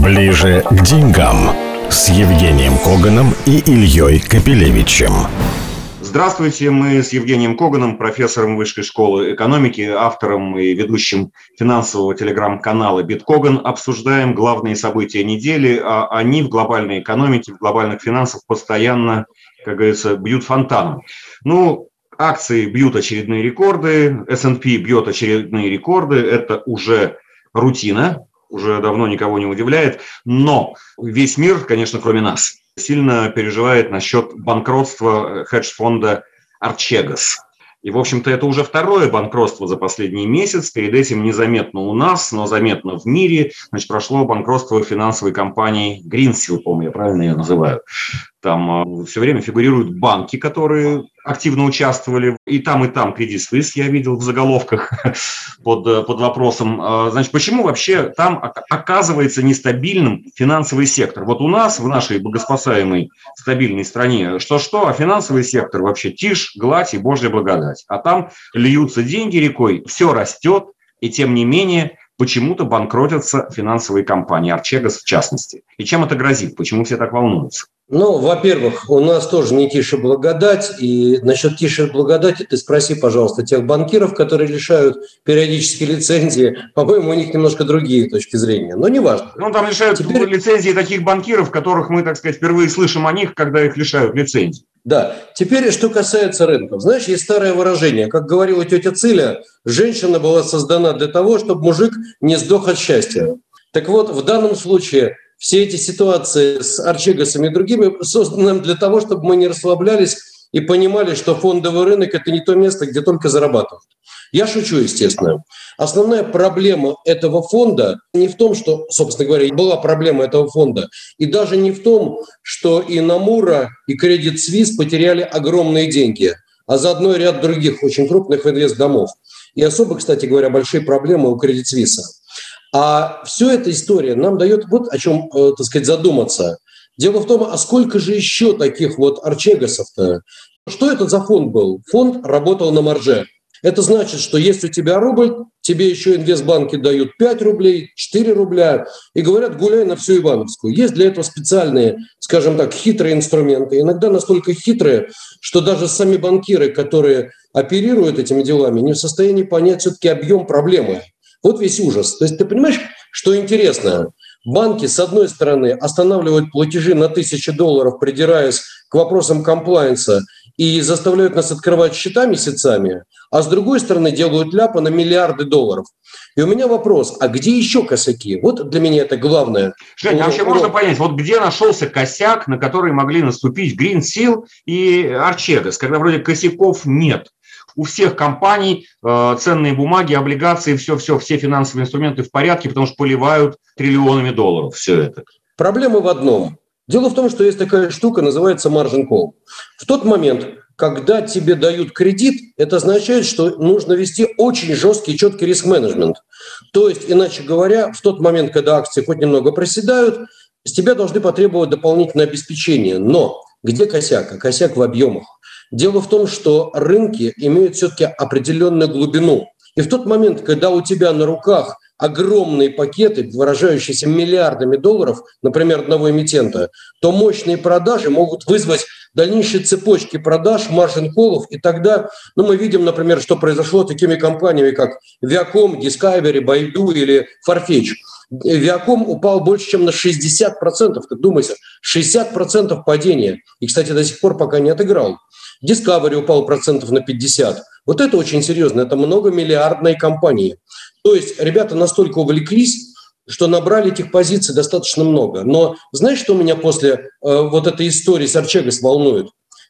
Ближе к деньгам с Евгением Коганом и Ильей Капелевичем. Здравствуйте, мы с Евгением Коганом, профессором Высшей школы экономики, автором и ведущим финансового телеграм-канала «Биткоган», обсуждаем главные события недели, а они в глобальной экономике, в глобальных финансах постоянно, как говорится, бьют фонтаном. Ну, акции бьют очередные рекорды, S&P бьет очередные рекорды, это уже рутина, уже давно никого не удивляет, но весь мир, конечно, кроме нас – сильно переживает насчет банкротства хедж-фонда Archegos. И, в общем-то, это уже второе банкротство за последний месяц. Перед этим незаметно у нас, но заметно в мире. Значит, прошло банкротство финансовой компании Greensill, по-моему, я правильно ее называю. Там э, все время фигурируют банки, которые активно участвовали. И там, и там Credit Suisse я видел в заголовках под, э, под вопросом. Э, значит, почему вообще там оказывается нестабильным финансовый сектор? Вот у нас, в нашей богоспасаемой стабильной стране, что-что, а финансовый сектор вообще тишь, гладь и божья благодать. А там льются деньги рекой, все растет, и тем не менее почему-то банкротятся финансовые компании, Арчегас в частности. И чем это грозит? Почему все так волнуются? Ну, во-первых, у нас тоже не тише благодать. И насчет тише благодати ты спроси, пожалуйста, тех банкиров, которые лишают периодически лицензии. По-моему, у них немножко другие точки зрения. Но неважно. Ну, там лишают Теперь... лицензии таких банкиров, которых мы, так сказать, впервые слышим о них, когда их лишают лицензии. Да. Теперь, что касается рынков. Знаешь, есть старое выражение. Как говорила тетя Циля, женщина была создана для того, чтобы мужик не сдох от счастья. Так вот, в данном случае все эти ситуации с Арчегасами и другими созданы для того, чтобы мы не расслаблялись и понимали, что фондовый рынок – это не то место, где только зарабатывают. Я шучу, естественно. Основная проблема этого фонда не в том, что, собственно говоря, была проблема этого фонда, и даже не в том, что и Намура, и Credit Suisse потеряли огромные деньги, а заодно ряд других очень крупных инвестдомов. И особо, кстати говоря, большие проблемы у Credit Suisse. А все эта история нам дает вот о чем, э, так сказать, задуматься. Дело в том, а сколько же еще таких вот арчегасов-то? Что это за фонд был? Фонд работал на марже. Это значит, что если у тебя рубль, тебе еще инвестбанки дают 5 рублей, 4 рубля и говорят, гуляй на всю Ивановскую. Есть для этого специальные, скажем так, хитрые инструменты. Иногда настолько хитрые, что даже сами банкиры, которые оперируют этими делами, не в состоянии понять все-таки объем проблемы. Вот весь ужас. То есть ты понимаешь, что интересно? Банки, с одной стороны, останавливают платежи на тысячи долларов, придираясь к вопросам комплайенса, и заставляют нас открывать счета месяцами, а с другой стороны делают ляпы на миллиарды долларов. И у меня вопрос, а где еще косяки? Вот для меня это главное. Жень, а вообще можно понять, вот где нашелся косяк, на который могли наступить Green Seal и Archegos, когда вроде косяков нет? У всех компаний э, ценные бумаги, облигации, все-все, все финансовые инструменты в порядке, потому что поливают триллионами долларов все это. Проблема в одном. Дело в том, что есть такая штука, называется margin call. В тот момент, когда тебе дают кредит, это означает, что нужно вести очень жесткий, четкий риск-менеджмент. То есть, иначе говоря, в тот момент, когда акции хоть немного проседают, с тебя должны потребовать дополнительное обеспечение. Но где косяк? А косяк в объемах. Дело в том, что рынки имеют все-таки определенную глубину. И в тот момент, когда у тебя на руках огромные пакеты, выражающиеся миллиардами долларов, например, одного эмитента, то мощные продажи могут вызвать дальнейшие цепочки продаж, маржин-колов, и тогда ну, мы видим, например, что произошло с такими компаниями, как Viacom, Discovery, Baidu или Farfetch. Viacom упал больше, чем на 60%. Ты думайся, 60% падения. И, кстати, до сих пор пока не отыграл. Discovery упал процентов на 50. Вот это очень серьезно. Это многомиллиардные компании. То есть ребята настолько увлеклись, что набрали этих позиций достаточно много. Но знаешь, что меня после э, вот этой истории с Арчегос волнует?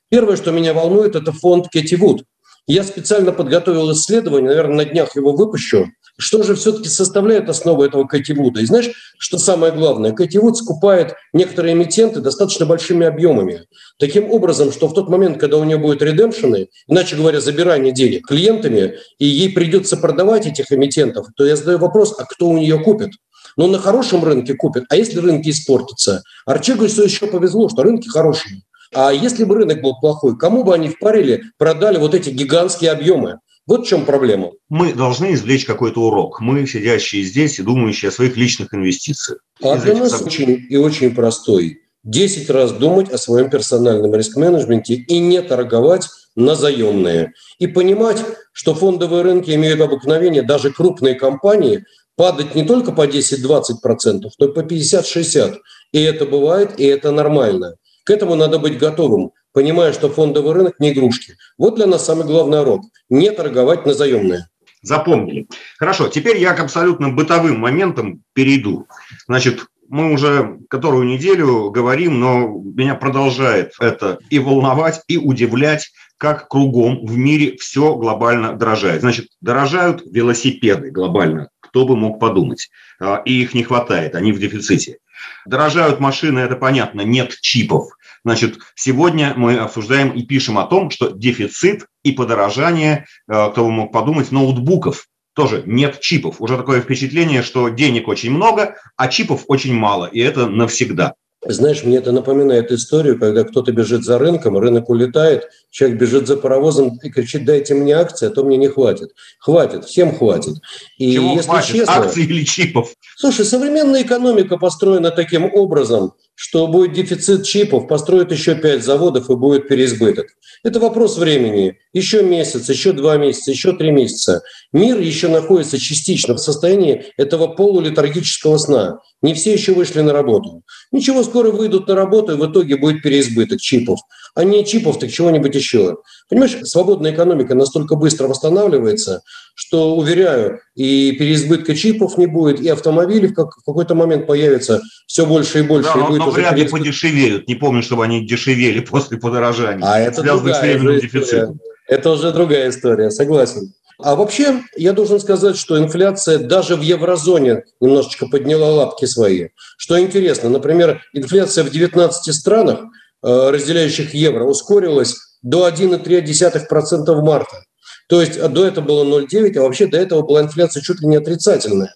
Первое, что меня волнует, это фонд Кэти Вуд. Я специально подготовил исследование, наверное, на днях его выпущу. Что же все-таки составляет основу этого Кэти Вуда? И знаешь, что самое главное? Кэти Вуд скупает некоторые эмитенты достаточно большими объемами. Таким образом, что в тот момент, когда у нее будут редемпшены, иначе говоря, забирание денег клиентами, и ей придется продавать этих эмитентов, то я задаю вопрос, а кто у нее купит? Ну, на хорошем рынке купит. А если рынки испортятся? Арчегусу еще повезло, что рынки хорошие. А если бы рынок был плохой, кому бы они впарили, продали вот эти гигантские объемы? Вот в чем проблема. Мы должны извлечь какой-то урок. Мы, сидящие здесь и думающие о своих личных инвестициях. А для нас очень и очень простой. 10 раз думать о своем персональном риск-менеджменте и не торговать на заемные. И понимать, что фондовые рынки имеют обыкновение, даже крупные компании, падать не только по 10-20%, но и по 50-60%. И это бывает, и это нормально. К этому надо быть готовым, понимая, что фондовый рынок не игрушки. Вот для нас самый главный урок – не торговать на заемные. Запомнили. Хорошо, теперь я к абсолютно бытовым моментам перейду. Значит, мы уже которую неделю говорим, но меня продолжает это и волновать, и удивлять, как кругом в мире все глобально дорожает. Значит, дорожают велосипеды глобально, кто бы мог подумать. А, и их не хватает, они в дефиците. Дорожают машины, это понятно, нет чипов. Значит, сегодня мы обсуждаем и пишем о том, что дефицит и подорожание, а, кто бы мог подумать, ноутбуков тоже нет чипов. Уже такое впечатление, что денег очень много, а чипов очень мало, и это навсегда. Знаешь, мне это напоминает историю, когда кто-то бежит за рынком, рынок улетает, человек бежит за паровозом и кричит, дайте мне акции, а то мне не хватит. Хватит, всем хватит. И Чего если хватит, честно, акций или чипов? Слушай, современная экономика построена таким образом, что будет дефицит чипов, построят еще пять заводов и будет переизбыток. Это вопрос времени. Еще месяц, еще два месяца, еще три месяца. Мир еще находится частично в состоянии этого полулитургического сна. Не все еще вышли на работу. Ничего, скоро выйдут на работу, и в итоге будет переизбыток чипов. А не чипов, так чего-нибудь еще. Понимаешь, свободная экономика настолько быстро восстанавливается, что, уверяю, и переизбытка чипов не будет, и автомобили в, как, в какой-то момент появятся все больше и больше. Да, и будет но вряд ли подешевеют. Не помню, чтобы они дешевели после подорожания. А это другая с дефицитом. Это уже другая история, согласен. А вообще, я должен сказать, что инфляция даже в еврозоне немножечко подняла лапки свои. Что интересно, например, инфляция в 19 странах, э, разделяющих евро, ускорилась до 1,3% в марта. То есть до этого было 0,9, а вообще до этого была инфляция чуть ли не отрицательная.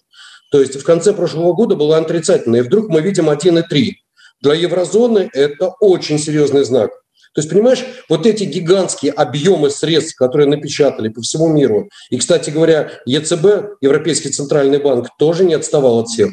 То есть в конце прошлого года была отрицательная, и вдруг мы видим 1,3. Для еврозоны это очень серьезный знак. То есть, понимаешь, вот эти гигантские объемы средств, которые напечатали по всему миру, и, кстати говоря, ЕЦБ, Европейский центральный банк, тоже не отставал от всех.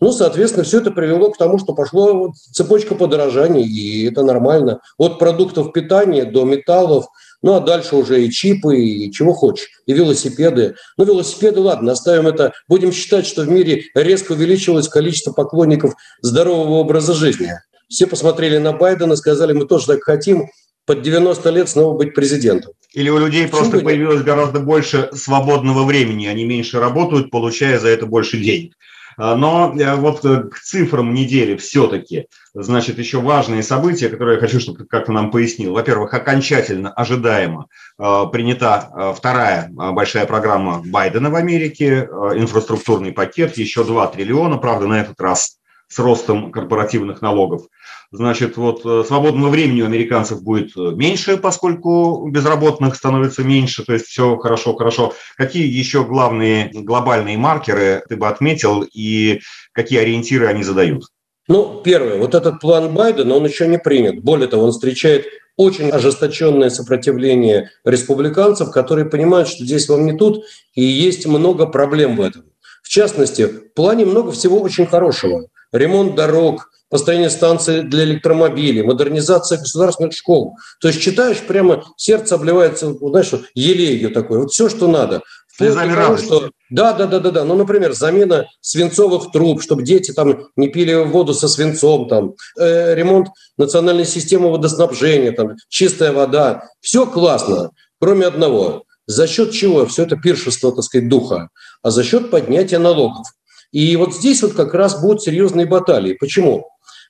Ну, соответственно, все это привело к тому, что пошла вот цепочка подорожаний, и это нормально. От продуктов питания до металлов, ну, а дальше уже и чипы, и чего хочешь, и велосипеды. Ну, велосипеды, ладно, оставим это. Будем считать, что в мире резко увеличилось количество поклонников здорового образа жизни. Все посмотрели на Байдена, сказали, мы тоже так хотим, под 90 лет снова быть президентом. Или у людей Почему просто появилось нет? гораздо больше свободного времени, они меньше работают, получая за это больше денег. А, но э, вот э, к цифрам недели все-таки, значит, еще важные события, которые я хочу, чтобы ты как-то нам пояснил. Во-первых, окончательно, ожидаемо э, принята вторая большая программа Байдена в Америке, инфраструктурный пакет, еще 2 триллиона, правда, на этот раз с ростом корпоративных налогов. Значит, вот э, свободного времени у американцев будет э, меньше, поскольку безработных становится меньше, то есть все хорошо, хорошо. Какие еще главные глобальные маркеры ты бы отметил и какие ориентиры они задают? Ну, первое, вот этот план Байдена, он еще не принят. Более того, он встречает очень ожесточенное сопротивление республиканцев, которые понимают, что здесь вам не тут, и есть много проблем в этом. В частности, в плане много всего очень хорошего ремонт дорог, построение станций для электромобилей, модернизация государственных школ. То есть читаешь, прямо сердце обливается, знаешь, елею такой. Вот все, что надо. Того, что... Да, да, да, да, да. Ну, например, замена свинцовых труб, чтобы дети там не пили воду со свинцом, там, э, ремонт национальной системы водоснабжения, там, чистая вода. Все классно, кроме одного. За счет чего все это пиршество, так сказать, духа? А за счет поднятия налогов. И вот здесь вот как раз будут серьезные баталии. Почему?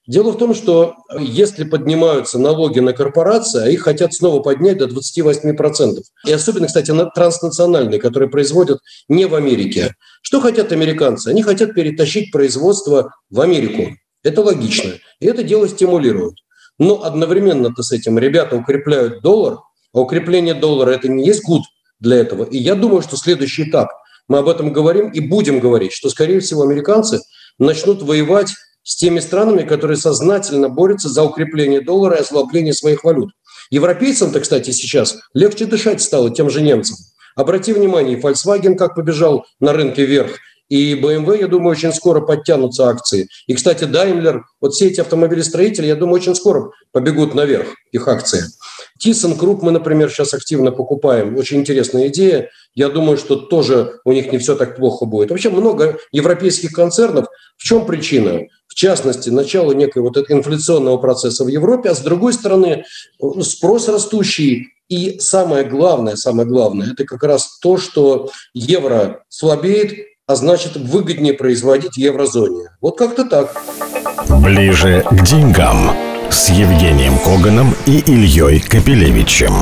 Дело в том, что если поднимаются налоги на корпорации, а их хотят снова поднять до 28%. И особенно, кстати, на транснациональные, которые производят не в Америке. Что хотят американцы? Они хотят перетащить производство в Америку. Это логично. И это дело стимулируют. Но одновременно-то с этим ребята укрепляют доллар, а укрепление доллара – это не есть гуд для этого. И я думаю, что следующий этап – мы об этом говорим и будем говорить, что, скорее всего, американцы начнут воевать с теми странами, которые сознательно борются за укрепление доллара и ослабление своих валют. Европейцам-то, кстати, сейчас легче дышать стало тем же немцам. Обрати внимание, Volkswagen как побежал на рынке вверх, и BMW, я думаю, очень скоро подтянутся акции. И, кстати, Daimler, вот все эти автомобилестроители, я думаю, очень скоро побегут наверх их акции. ThyssenKrupp мы, например, сейчас активно покупаем. Очень интересная идея. Я думаю, что тоже у них не все так плохо будет. Вообще много европейских концернов. В чем причина? В частности, начало некой вот этого инфляционного процесса в Европе, а с другой стороны, спрос растущий и самое главное, самое главное, это как раз то, что евро слабеет, а значит выгоднее производить в еврозоне. Вот как-то так. Ближе к деньгам с Евгением Коганом и Ильей Капелевичем.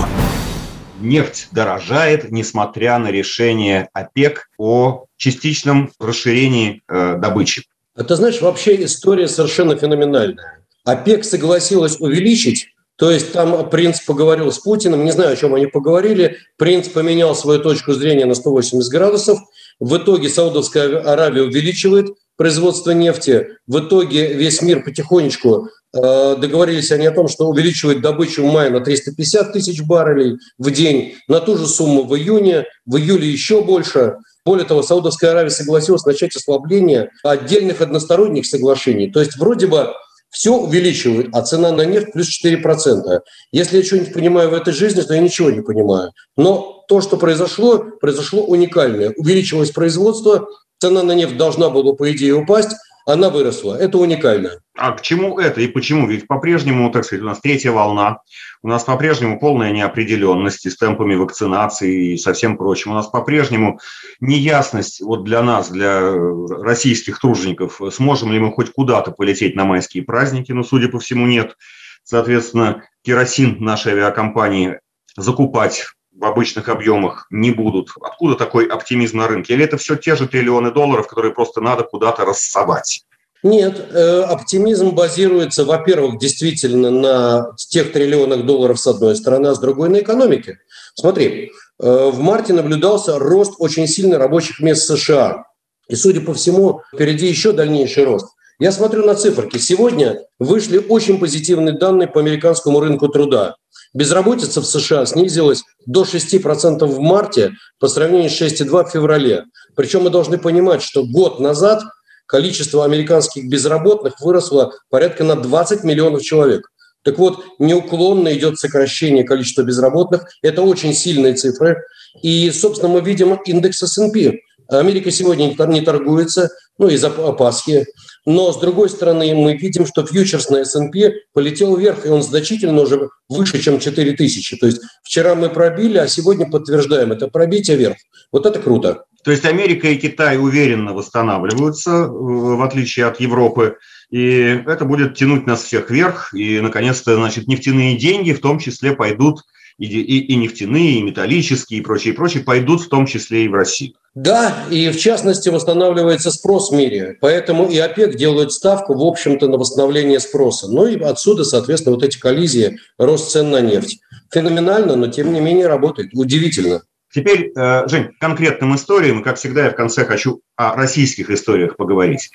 Нефть дорожает, несмотря на решение ОПЕК о частичном расширении э, добычи. Это, знаешь, вообще история совершенно феноменальная. ОПЕК согласилась увеличить то есть там принц поговорил с Путиным, не знаю, о чем они поговорили. Принц поменял свою точку зрения на 180 градусов. В итоге Саудовская Аравия увеличивает производство нефти. В итоге весь мир потихонечку э, договорились они о том, что увеличивают добычу в мае на 350 тысяч баррелей в день, на ту же сумму в июне, в июле еще больше. Более того, Саудовская Аравия согласилась начать ослабление отдельных односторонних соглашений. То есть вроде бы все увеличивают, а цена на нефть плюс 4%. Если я что-нибудь понимаю в этой жизни, то я ничего не понимаю. Но то, что произошло, произошло уникальное. Увеличилось производство, цена на нефть должна была, по идее, упасть, она выросла. Это уникально. А к чему это и почему? Ведь по-прежнему, так сказать, у нас третья волна, у нас по-прежнему полная неопределенность с темпами вакцинации и со всем прочим. У нас по-прежнему неясность вот для нас, для российских тружеников, сможем ли мы хоть куда-то полететь на майские праздники, но, судя по всему, нет. Соответственно, керосин нашей авиакомпании закупать в обычных объемах не будут. Откуда такой оптимизм на рынке? Или это все те же триллионы долларов, которые просто надо куда-то рассовать? Нет, э, оптимизм базируется, во-первых, действительно на тех триллионах долларов с одной стороны, а с другой на экономике. Смотри, э, в марте наблюдался рост очень сильный рабочих мест США. И, судя по всему, впереди еще дальнейший рост. Я смотрю на циферки. Сегодня вышли очень позитивные данные по американскому рынку труда. Безработица в США снизилась до 6% в марте по сравнению с 6,2% в феврале. Причем мы должны понимать, что год назад количество американских безработных выросло порядка на 20 миллионов человек. Так вот, неуклонно идет сокращение количества безработных. Это очень сильные цифры. И, собственно, мы видим индекс S&P. Америка сегодня не торгуется, ну, из-за Пасхи. Но, с другой стороны, мы видим, что фьючерс на S&P полетел вверх, и он значительно уже выше, чем 4000. То есть вчера мы пробили, а сегодня подтверждаем это пробитие вверх. Вот это круто. То есть Америка и Китай уверенно восстанавливаются, э, в отличие от Европы. И это будет тянуть нас всех вверх. И, наконец-то, значит, нефтяные деньги в том числе пойдут и, и, и нефтяные, и металлические, и прочие, и прочие, пойдут в том числе и в Россию. Да, и в частности восстанавливается спрос в мире. Поэтому и ОПЕК делает ставку, в общем-то, на восстановление спроса. Ну и отсюда, соответственно, вот эти коллизии, рост цен на нефть. Феноменально, но тем не менее работает. Удивительно. Теперь, э, Жень, конкретным историям, как всегда, я в конце хочу о российских историях поговорить.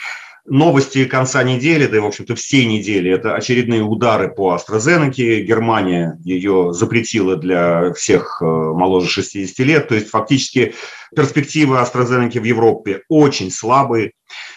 Новости конца недели, да и, в общем-то, всей недели, это очередные удары по AstraZeneca. Германия ее запретила для всех э, моложе 60 лет. То есть, фактически, перспективы AstraZeneca в Европе очень слабые.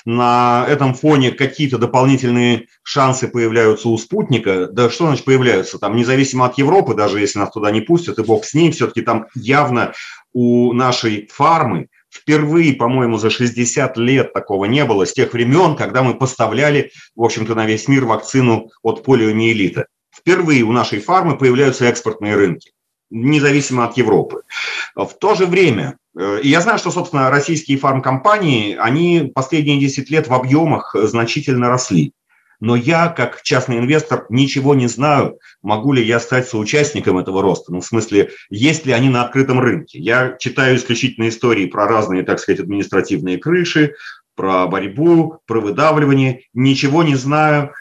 На этом фоне какие-то дополнительные шансы появляются у спутника. Да что значит появляются? Там независимо от Европы, даже если нас туда не пустят, и бог с ним, все-таки там явно у нашей фармы Впервые, по-моему, за 60 лет такого не было, с тех времен, когда мы поставляли, в общем-то, на весь мир вакцину от полиомиелита. Впервые у нашей фармы появляются экспортные рынки, независимо от Европы. В то же время, э, и я знаю, что, собственно, российские фармкомпании, они последние 10 лет в объемах значительно росли. Но я, как частный инвестор, ничего не знаю, могу ли я стать соучастником этого роста. Ну, в смысле, есть ли они на открытом рынке. Я читаю исключительно истории про разные, так сказать, административные крыши, про борьбу, про выдавливание. Ничего не знаю,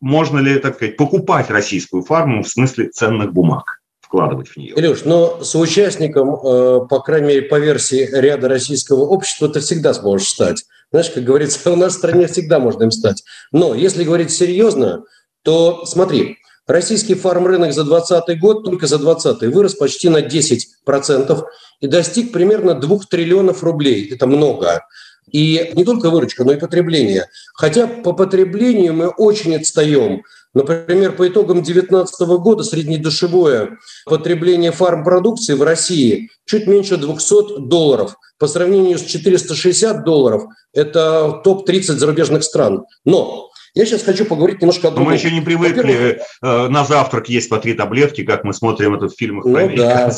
можно ли, так сказать, покупать российскую фарму в смысле ценных бумаг вкладывать в нее. Илюш, но соучастником, э, по крайней мере, по версии ряда российского общества, ты всегда сможешь стать. Знаешь, как говорится, у нас в стране всегда можно им стать. Но если говорить серьезно, то смотри, российский фармрынок за 2020 год, только за 2020 вырос почти на 10% и достиг примерно 2 триллионов рублей. Это много. И не только выручка, но и потребление. Хотя по потреблению мы очень отстаем. Например, по итогам 2019 года среднедушевое потребление фармпродукции в России чуть меньше 200 долларов. По сравнению с 460 долларов – это топ-30 зарубежных стран. Но я сейчас хочу поговорить немножко о другом. Мы еще не привыкли э, на завтрак есть по три таблетки, как мы смотрим это в фильмах ну, Да.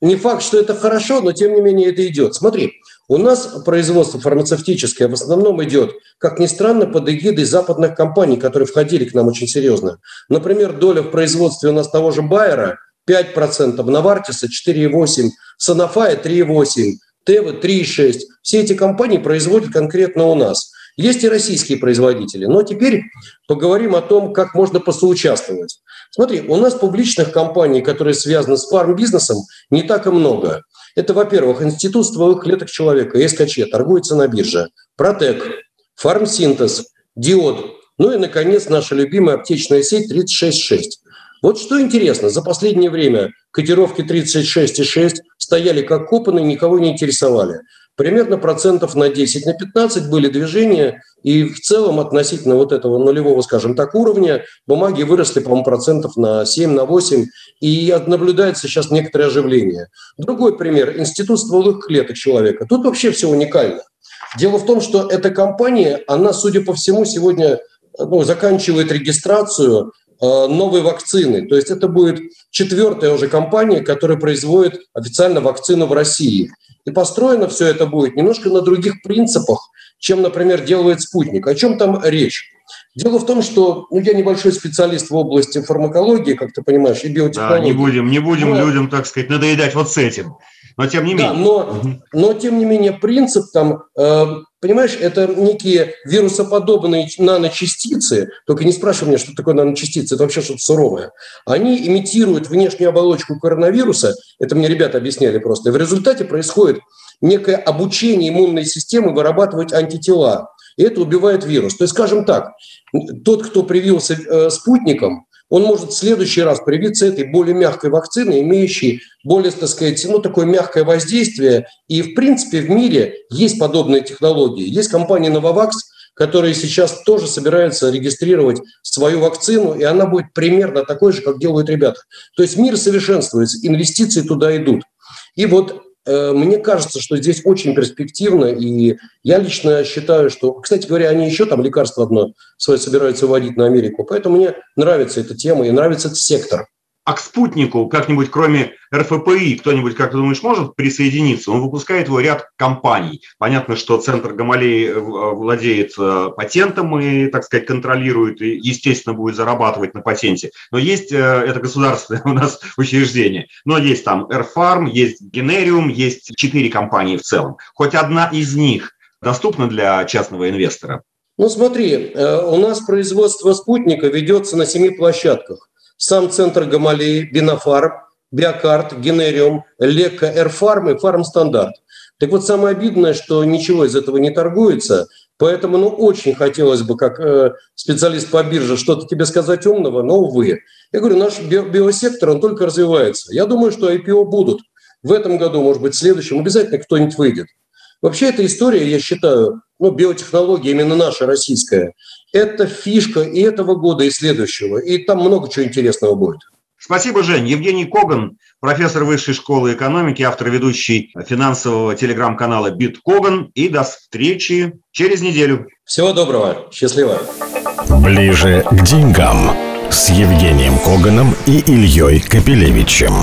Не факт, что это хорошо, но тем не менее это идет. Смотри, у нас производство фармацевтическое в основном идет, как ни странно, под эгидой западных компаний, которые входили к нам очень серьезно. Например, доля в производстве у нас того же Байера 5%, Навартиса 4,8%, Санафая 3,8%, Тевы 3,6%. Все эти компании производят конкретно у нас – есть и российские производители. Но теперь поговорим о том, как можно посоучаствовать. Смотри, у нас публичных компаний, которые связаны с фармбизнесом, не так и много. Это, во-первых, Институт стволовых клеток человека, СКЧ, торгуется на бирже, Протек, Фармсинтез, Диод, ну и, наконец, наша любимая аптечная сеть 366. Вот что интересно, за последнее время котировки 36,6 стояли как копаны, никого не интересовали примерно процентов на 10, на 15 были движения, и в целом относительно вот этого нулевого, скажем так, уровня бумаги выросли, по-моему, процентов на 7, на 8, и наблюдается сейчас некоторое оживление. Другой пример – Институт стволовых клеток человека. Тут вообще все уникально. Дело в том, что эта компания, она, судя по всему, сегодня ну, заканчивает регистрацию новой вакцины. То есть это будет четвертая уже компания, которая производит официально вакцину в России. И построено все это будет немножко на других принципах, чем, например, делает спутник. О чем там речь? Дело в том, что ну, я небольшой специалист в области фармакологии, как ты понимаешь, и биотехнологии. Да, не будем, не будем но... людям, так сказать, надоедать вот с этим. Но тем не менее. Да, но, но тем не менее принцип там, э, понимаешь, это некие вирусоподобные наночастицы, только не спрашивай меня, что такое наночастицы, это вообще что-то суровое. Они имитируют внешнюю оболочку коронавируса, это мне ребята объясняли просто, и в результате происходит некое обучение иммунной системы вырабатывать антитела. И это убивает вирус. То есть, скажем так, тот, кто привился э, спутником, он может в следующий раз привиться этой более мягкой вакциной, имеющей более, так сказать, ну, такое мягкое воздействие. И, в принципе, в мире есть подобные технологии. Есть компания Novavax, которая сейчас тоже собирается регистрировать свою вакцину, и она будет примерно такой же, как делают ребята. То есть мир совершенствуется, инвестиции туда идут. И вот мне кажется, что здесь очень перспективно, и я лично считаю, что, кстати говоря, они еще там лекарство одно свое собираются вводить на Америку, поэтому мне нравится эта тема и нравится этот сектор. А к спутнику как-нибудь, кроме РФПИ, кто-нибудь, как ты думаешь, может присоединиться? Он выпускает его ряд компаний. Понятно, что Центр Гамалеи э, владеет э, патентом и, так сказать, контролирует, и, естественно, будет зарабатывать на патенте. Но есть, э, это государственное у нас учреждение, но есть там Airfarm, есть Генериум, есть четыре компании в целом. Хоть одна из них доступна для частного инвестора? Ну смотри, у нас производство спутника ведется на семи площадках сам центр Гамалеи, Бинофарм, Биокарт, Генериум, Лекка, Эрфарм и Фармстандарт. Так вот, самое обидное, что ничего из этого не торгуется, поэтому, ну, очень хотелось бы, как э, специалист по бирже, что-то тебе сказать умного, но, увы. Я говорю, наш би- биосектор, он только развивается. Я думаю, что IPO будут. В этом году, может быть, в следующем обязательно кто-нибудь выйдет. Вообще эта история, я считаю, ну, биотехнология именно наша, российская, это фишка и этого года, и следующего. И там много чего интересного будет. Спасибо, Жень. Евгений Коган, профессор Высшей школы экономики, автор ведущий финансового телеграм-канала «Биткоган». И до встречи через неделю. Всего доброго. Счастливо. Ближе к деньгам с Евгением Коганом и Ильей Капелевичем.